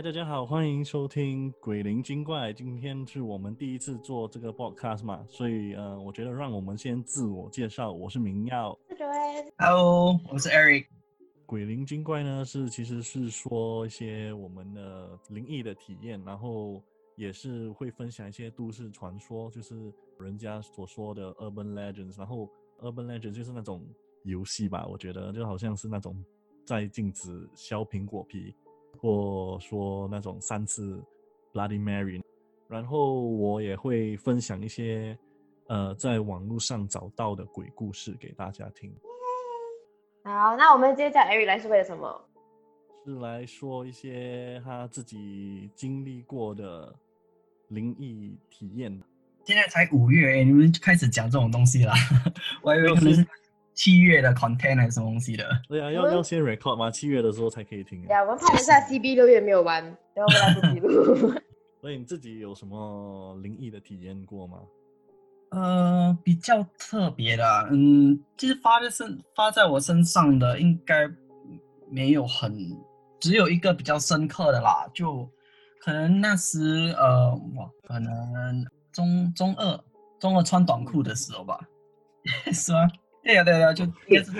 嗨，大家好，欢迎收听《鬼灵精怪》。今天是我们第一次做这个 podcast 嘛，所以呃，我觉得让我们先自我介绍。我是明耀，Hello，我是 Eric。鬼灵精怪呢，是其实是说一些我们的灵异的体验，然后也是会分享一些都市传说，就是人家所说的 urban legends。然后 urban legends 就是那种游戏吧，我觉得就好像是那种在禁止削苹果皮。或说那种三次 Bloody Mary，然后我也会分享一些呃在网络上找到的鬼故事给大家听。好，那我们今天叫 Eric 来是为了什么？是来说一些他自己经历过的灵异体验。现在才五月，你们开始讲这种东西了，我以为可能是。七月的 content 还是什么东西的？对啊，要要先 record 吗？七月的时候才可以听。对啊，我们看一下 CB 六月没有完，然后来不及录。所以你自己有什么灵异的体验过吗？呃，比较特别的，嗯，其实发在身发在我身上的应该没有很，只有一个比较深刻的啦，就可能那时呃，哇，可能中中二中二穿短裤的时候吧，是吗？对呀，对呀，就 应该是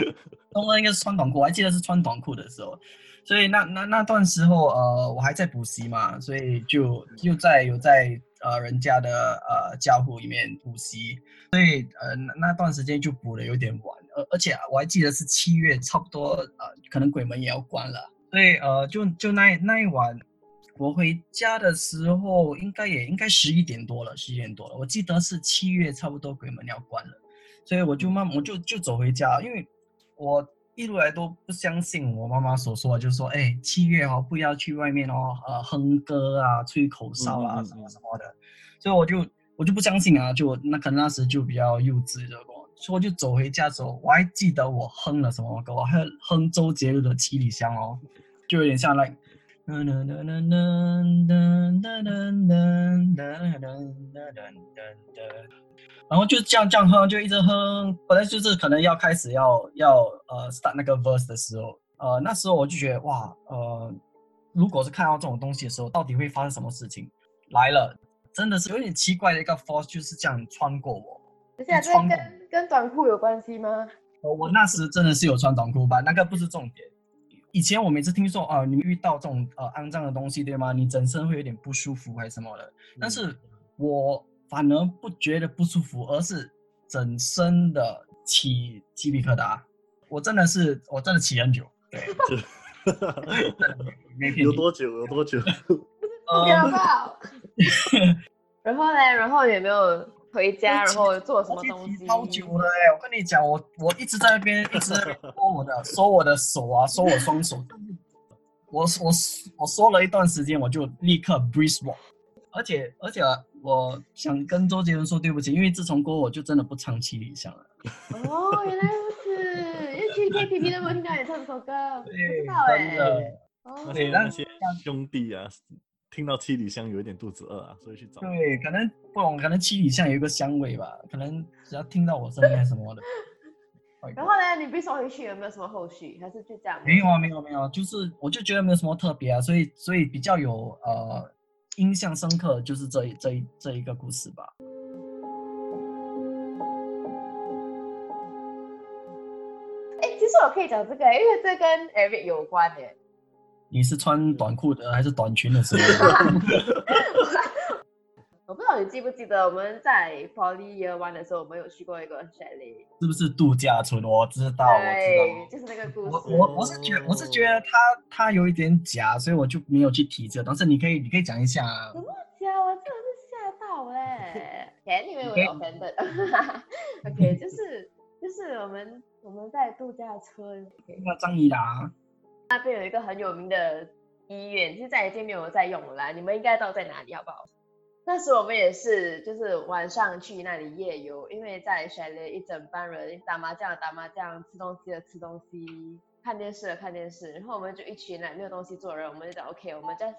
东哥，应该是穿短裤。我还记得是穿短裤的时候，所以那那那段时候，呃，我还在补习嘛，所以就又在有在呃人家的呃家户里面补习，所以呃那那段时间就补的有点晚，而而且我还记得是七月，差不多呃可能鬼门也要关了，所以呃就就那那一晚我回家的时候，应该也应该十一点多了，十一点多了，我记得是七月差不多鬼门要关了。所以我就慢，我就就走回家，因为我一路来都不相信我妈妈所说的，就说，哎，七月哦，不要去外面哦，呃，哼歌啊，吹口哨啊，什么什么的。所以我就我就不相信啊，就那可能那时就比较幼稚的我，所以我就走回家走，我还记得我哼了什么歌，我还哼周杰伦的《七里香》哦，就有点像那。然后就这样这样哼，就一直哼。本来就是可能要开始要要呃 start 那个 verse 的时候，呃那时候我就觉得哇，呃如果是看到这种东西的时候，到底会发生什么事情？来了，真的是有点奇怪的一个 force 就是这样穿过我。等下，这跟跟短裤有关系吗？呃，我那时真的是有穿短裤吧？那个不是重点。以前我每次听说啊，你遇到这种呃肮脏的东西，对吗？你整身会有点不舒服还是什么的？但是我。反而不觉得不舒服，而是整身的起鸡皮疙瘩。我真的是，我真的起很久。对 有多久？有多久？不要吧。然后呢？然后有没有回家？然后做什么东西？超久了哎！我跟你讲，我我一直在那边一直搓我的，搓我的手啊，搓我双手。我我我说了一段时间，我就立刻 breathe walk。而且而且，我想跟周杰伦说对不起，因为自从过我就真的不唱七里香了。哦，原来如此，因为去 KTV 都没有听到你唱这首歌，不知道哎。而且那些兄弟啊，听到七里香有一点肚子饿啊，所以去找。对，可能不懂，可能七里香有一个香味吧，可能只要听到我声音什么的。然后呢，你被送回去有没有什么后续？还是就这样？没有啊，没有没有，就是我就觉得没有什么特别啊，所以所以比较有呃。印象深刻就是这一这一这一个故事吧。哎，其实我可以讲这个，因为这跟 Eric 有关的。你是穿短裤的还是短裙的时候？我不知道你记不记得我们在 Poly Year One 的时候，我们有去过一个 chalet，是不是度假村？我知道，我知道，就是那个故事。我我我是觉我是觉得他他有一点假，所以我就没有去提这。但是你可以你可以讲一下。什么假？我真的是吓到嘞！哎，你以为我有 offended？OK，就是就是我们我们在度假村。那张怡达那边有一个很有名的医院，现在已经没有在用了。你们应该知道在哪里，好不好？那时我们也是，就是晚上去那里夜游，因为在雪里一整班人打麻将打麻将，吃东西的吃东西，看电视的看电视，然后我们就一群人没有东西做人，我们就讲 OK，我们在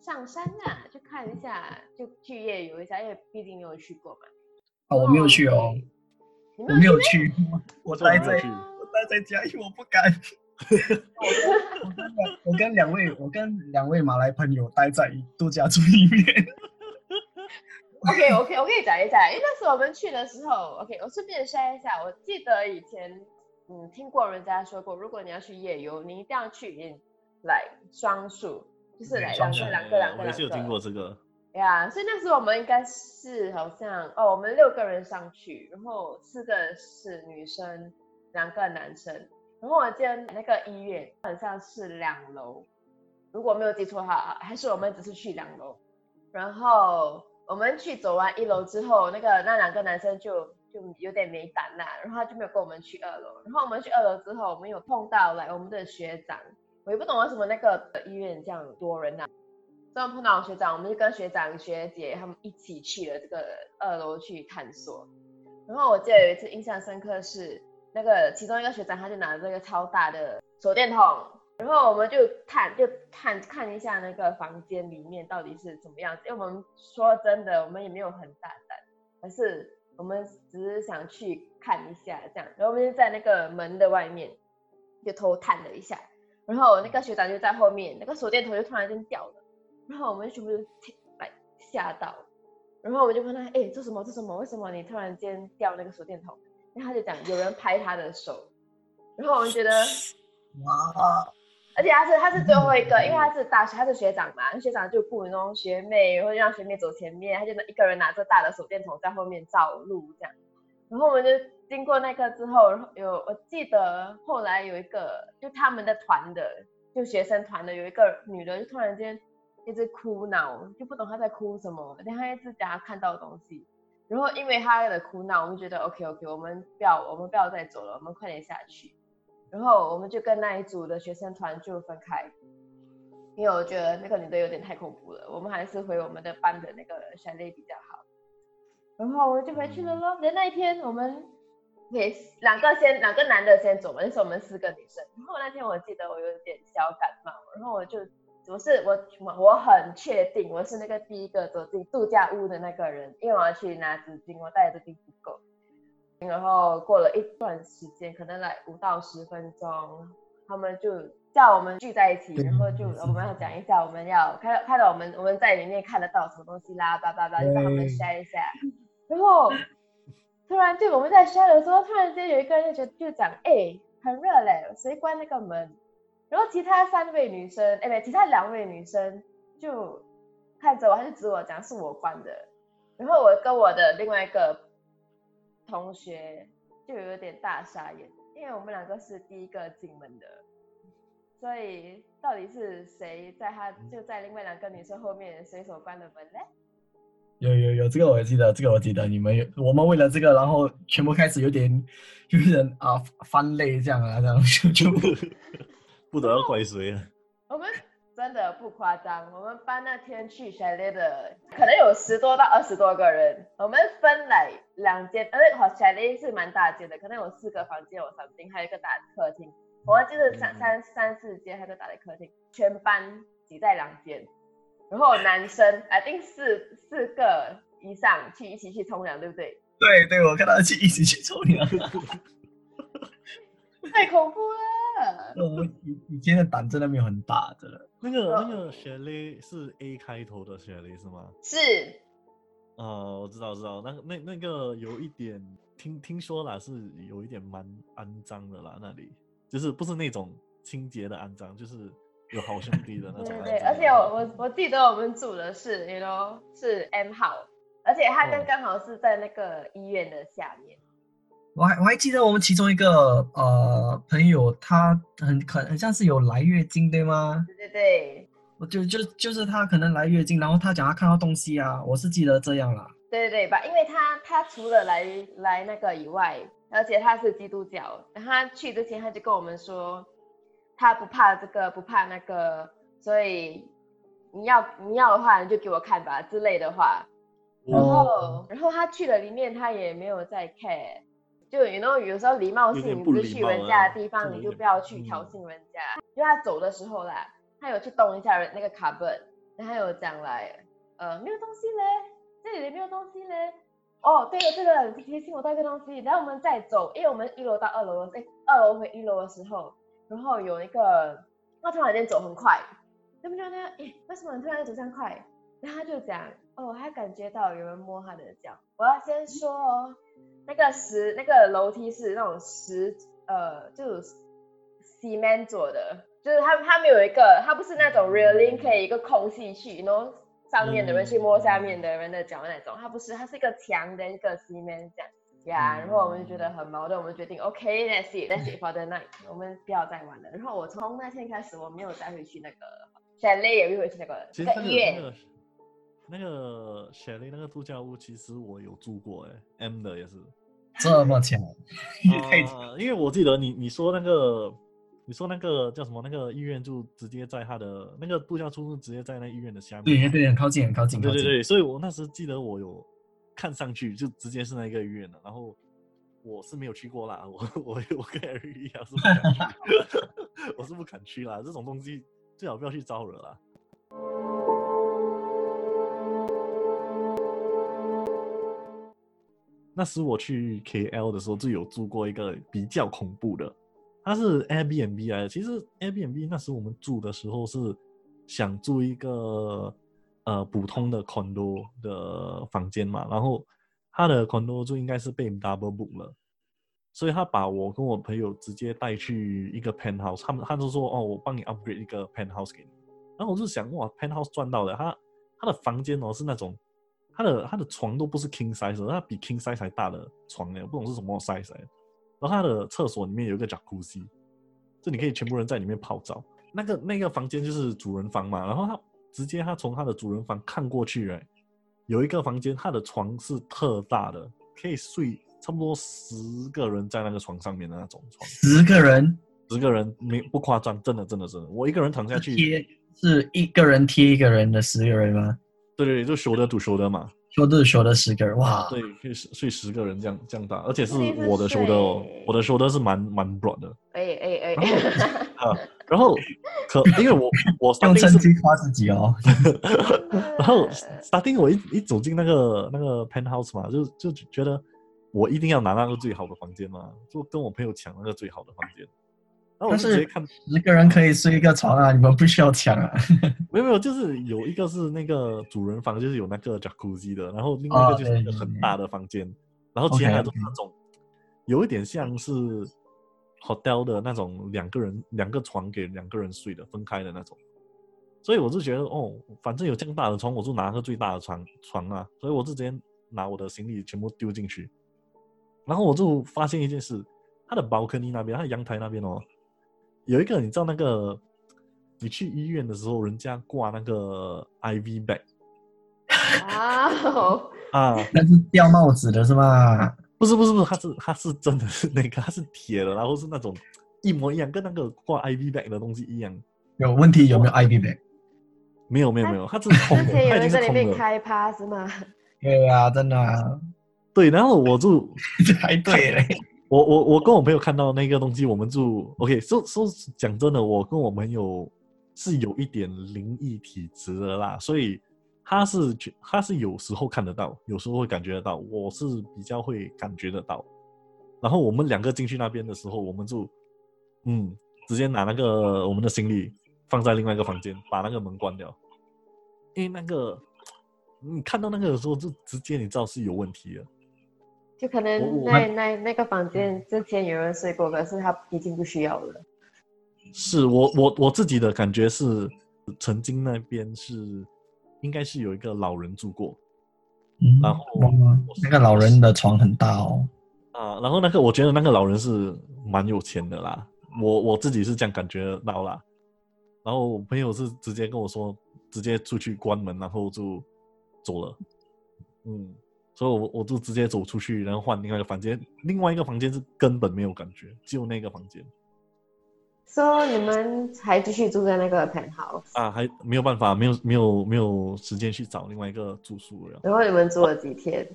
上山呐，去看一下，就去夜游一下，因为毕竟你有去过嘛。哦，我没有去哦，我没有去，我待在我待在家，因为我不敢，我跟两我跟两位我跟两位马来朋友待在度假村里面。OK OK，我跟你讲一下，因为那时候我们去的时候，OK，我顺便 share 一下，我记得以前嗯听过人家说过，如果你要去夜游，你一定要去来双数，就是来两个两个两个两我也是有听过。这个。呀所以那时候我们应该是好像哦，我们六个人上去，然后四个是女生，两个男生。然后我记得那个医院好像是两楼，如果没有记错的话，还是我们只是去两楼。然后我们去走完一楼之后，那个那两个男生就就有点没胆啦，然后他就没有跟我们去二楼。然后我们去二楼之后，我们有碰到来我们的学长，我也不懂为什么那个医院这样多人呐、所以我们碰到学长，我们就跟学长学姐他们一起去了这个二楼去探索。然后我记得有一次印象深刻是那个其中一个学长，他就拿着这个超大的手电筒，然后我们就探就看看一下那个房间里面到底是怎么样子，因为我们说真的，我们也没有很大胆，可是我们只是想去看一下这样，然后我们就在那个门的外面就偷探了一下，然后那个学长就在后面，那个手电筒就突然间掉了，然后我们全部就听来吓到，然后我们就问他，哎，做什么做什么？为什么你突然间掉那个手电筒？然后他就讲有人拍他的手，然后我们觉得。哇，而且他是他是最后一个，因为他是大学，他是学长嘛，学长就雇那种学妹，然后让学妹走前面，他就一个人拿着大的手电筒在后面照路这样。然后我们就经过那个之后，然后有我记得后来有一个就他们的团的，就学生团的有一个女的，就突然间一直哭闹，就不懂她在哭什么，但她一直讲她看到的东西。然后因为她的哭闹，我们觉得 OK OK，我们不要我们不要再走了，我们快点下去。然后我们就跟那一组的学生团就分开，因为我觉得那个女的有点太恐怖了，我们还是回我们的班的那个 chalet 比较好。然后我们就回去了咯。那那一天我们也两个先两个男的先走嘛，那时候我们四个女生。然后那天我记得我有点小感冒，然后我就我是我我我很确定我是那个第一个走进度假屋的那个人，因为我要去拿纸巾，我带的纸巾不够。然后过了一段时间，可能来五到十分钟，他们就叫我们聚在一起，然后就我们要讲一下我们要看看到我们我们在里面看得到什么东西啦，叭叭叭，就让他们 share 一下。然后突然就我们在 share 的时候，突然间有一个人就就讲，哎，很热嘞，谁关那个门？然后其他三位女生，哎，不，其他两位女生就看着我，还是指我讲是我关的。然后我跟我的另外一个同学就有点大傻眼，因为我们两个是第一个进门的，所以到底是谁在他就在另外两个女生后面随手关的门呢？有有有，这个我也记得，这个我记得，你们有我们为了这个，然后全部开始有点有点啊翻泪这样啊，这样就就 不知道要怪谁了。我们真的不夸张，我们班那天去 chalet 的可能有十多到二十多个人，我们分来两间，而且好 chalet 是蛮大间的，可能有四个房间，有三厅，还有一个大客厅。我们就是三三三四间，还有个大的客厅，全班挤在两间。然后男生，I think 四四个以上去一起去冲凉，对不对？对对，我跟他去一起去冲凉。太恐怖了！我以以前的胆真的没有很大，真的。那个那个 chalet 是 A 开头的 chalet 是吗？是，哦，我知道知道，那那那个有一点听听说啦，是有一点蛮肮脏的啦，那里就是不是那种清洁的肮脏，就是有好兄弟的那种肮脏。对对对，而且我我我记得我们住的是，you know，是 M 号，而且它哦刚刚好是在那个医院的下面。我还我还记得我们其中一个呃朋友，他很可很像是有来月经，对吗？对对对我就就就是他可能来月经，然后他讲他看到东西啊，我是记得这样啦。对对对吧？因为他他除了来来那个以外，而且他是基督教，然后他去之前他就跟我们说，他不怕这个不怕那个，所以你要你要的话你就给我看吧之类的话。然后哦然后他去了里面，他也没有再 care。就 you know 有时候礼貌性，点不礼你不是去人家啊的地方，你就不要去嗯挑衅人家。就他走的时候啦，他有去动一下人那个卡本，然后他有讲来，呃，没有东西嘞，这里没有东西嘞。哦，对了对了，你提醒我带个东西。然后我们再走，因为我们一楼到二楼的，哎，二楼回一楼的时候，然后有一个他突然间走很快，他们就那诶，为什么你突然间走这样快？然后他就讲，哦，他感觉到有人摸他的脚。我要先说哦，那个石那个楼梯是那种石呃，就是 cement 做的，就是它它没有一个，它不是那种 really 可以一个空隙去，然后上面的人去摸下面的人的脚那种，它不是，它是一个墙的一个 cement 这样。呀，然后我们就觉得很矛盾，我们决定 OK，Let's see，Let's see for the night，我们不要再玩了。然后我从那天开始，我没有再回去那个 chalet，也没回去那个那个医院。那个雪莉那个度假屋，其实我有住过，哎，M 的也是。这么强，太啊，因为我记得你你说那个，你说那个叫什么？那个医院就直接在他的那个度假村，直接在那医院的下面。对对，很靠近，很靠近，靠近。对对对，所以我那时记得我有看上去，就直接是那个医院的。然后我是没有去过啦，我我我跟 Eric 一样是不敢去，我是不敢去啦。这种东西最好不要去招惹啦。那时我去 KL 的时候，就有住过一个比较恐怖的，它是 Airbnb 来的。其实 Airbnb 那时我们住的时候是想住一个呃普通的 condo 的房间嘛，然后他的 condo 就应该是被 double book 了，所以他把我跟我朋友直接带去一个 penthouse，他们他就说哦，我帮你 upgrade 一个 penthouse 给你，然后我就想哇，penthouse 赚到了，他他的房间哦是那种。他的他的床都不是 king size，他比 king size 还大的床呢，不懂是什么 size。然后他的厕所里面有一个 jacuzzi，就你可以全部人在里面泡澡。那个那个房间就是主人房嘛，然后他直接他从他的主人房看过去，哎，有一个房间，他的床是特大的，可以睡差不多十个人在那个床上面的那种床。十个人，十个人没不夸张，真的真的真的，我一个人躺下去贴是一个人贴一个人的十个人吗？对对，就修的赌修的嘛，修的修的十个人，哇，对，可以睡十个人这样这样大，而且是我的修的哦，我的修的是蛮蛮 broad 的，哎哎哎，啊，然后可因为我 我用趁机夸自己哦，然后 starting 我一一走进那个那个 penthouse 嘛，就就觉得我一定要拿那个最好的房间嘛，就跟我朋友抢那个最好的房间。但是十个人可以睡一个床啊，你们不需要抢啊。没有没有，就是有一个是那个主人房，就是有那个 jacuzzi 的，然后另外一个就是一个很大的房间，然后其他都是那种有一点像是 hotel 的那种两个人两个床给两个人睡的分开的那种。所以我就觉得哦，反正有这么大的床，我就拿个最大的床床啊。所以我就直接拿我的行李全部丢进去，然后我就发现一件事，他的 balcony 那边，他的阳台那边哦。有一个，你知道那个，你去医院的时候，人家挂那个 IV bag 啊啊，那是掉帽子的是吗？不是不是不是，它是它是真的是那个，它是铁的，然后是那种一模一样，跟那个挂 IV bag 的东西一样。有问题有没有 IV bag？没有没有没有，它是空的，它已经是空的。开趴是吗？对啊，真的啊。对，然后我就 还对嘞。我我我跟我朋友看到那个东西，我们就 OK。说说讲真的，我跟我朋友是有一点灵异体质的啦，所以他是他是有时候看得到，有时候会感觉得到。我是比较会感觉得到。然后我们两个进去那边的时候，我们就嗯，直接拿那个我们的行李放在另外一个房间，把那个门关掉。因为那个你看到那个的时候，就直接你知道是有问题了。就可能那那那个房间之前有人睡过，可是他已经不需要了。是我我我自己的感觉是，曾经那边是应该是有一个老人住过，然后那个老人的床很大哦。啊，然后那个我觉得那个老人是蛮有钱的啦，我我自己是这样感觉到啦。然后我朋友是直接跟我说，直接出去关门，然后就走了。嗯。所以，我我就直接走出去，然后换另外一个房间。另外一个房间是根本没有感觉，只有那个房间。说你们还继续住在那个 penthouse 啊？还没有办法，没有没有没有时间去找另外一个住宿了。然后你们住了几天？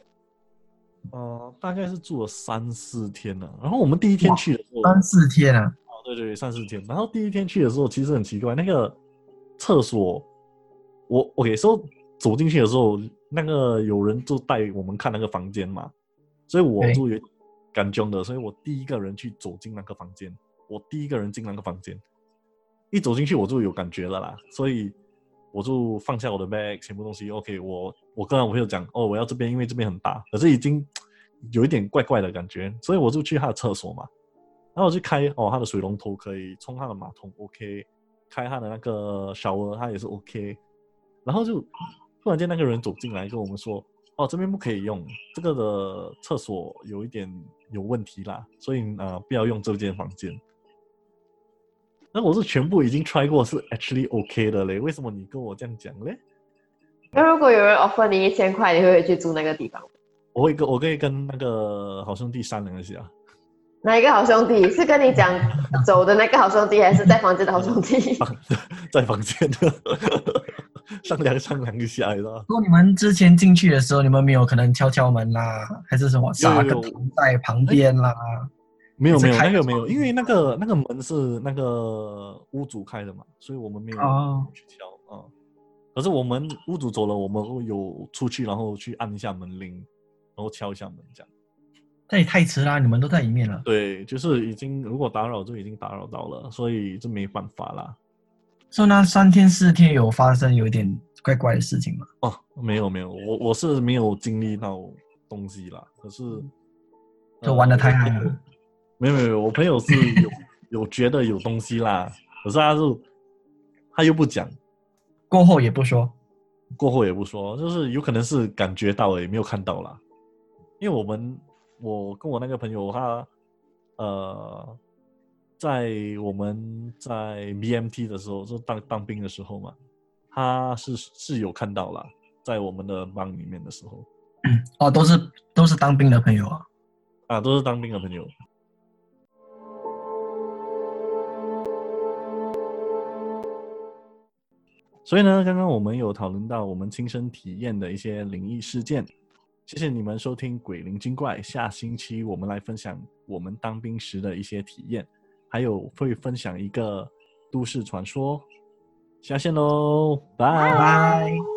呃，大概是住了三四天呢。然后我们第一天去的时候，三四天啊？哦，对对，三四天。然后第一天去的时候，其实很奇怪，那个厕所，我 OK 说走进去的时候。那个有人就带我们看那个房间嘛，所以我就有感觉的，所以我第一个人去走进那个房间，我第一个人进那个房间，一走进去我就有感觉了啦，所以我就放下我的 bag，全部东西 OK，我我跟我朋友讲，哦，我要这边，因为这边很大，可是已经有一点怪怪的感觉，所以我就去他的厕所嘛，然后我去开哦，他的水龙头可以冲他的马桶 OK，开他的那个 shower 他也是 OK，然后就突然间那个人走进来跟我们说。哦，这边不可以用，这个的厕所有一点有问题啦，所以呃，不要用这间房间。那我是全部已经 try 过，是 actually OK 的嘞，为什么你跟我这样讲嘞？那如果有人 offer 你一千块，你会不会去住那个地方？我会跟，我可以跟那个好兄弟商量一下。哪一个好兄弟？是跟你讲走的那个好兄弟，还是在房间的好兄弟？在房间的。商量商量一下，知道如果你们之前进去的时候，你们没有可能敲敲门啦，还是什么撒个糖在旁边啦？没有没有那个没有，因为那个那个门是那个屋主开的嘛，所以我们没有去敲啊。可是我们屋主走了，我们会有出去，然后去按一下门铃，然后敲一下门这样。那也太迟啦，你们都在里面了。对，就是已经如果打扰就已经打扰到了，所以就没办法啦。说那三天四天有发生有一点怪怪的事情吗？哦，没有没有，我我是没有经历到东西啦。可是就玩的太嗨了。没有没有，我朋友是有有觉得有东西啦，可是他是他又不讲，过后也不说，过后也不说，就是有可能是感觉到也没有看到啦。因为我们我跟我那个朋友他呃。在我们在 BMT 的时候，就当当兵的时候嘛，他是是有看到了，在我们的班里面的时候，哦，都是都是当兵的朋友啊，啊，都是当兵的朋友。所以呢，刚刚我们有讨论到我们亲身体验的一些灵异事件，谢谢你们收听《鬼灵精怪》，下星期我们来分享我们当兵时的一些体验。还有会分享一个都市传说，下线喽，拜拜。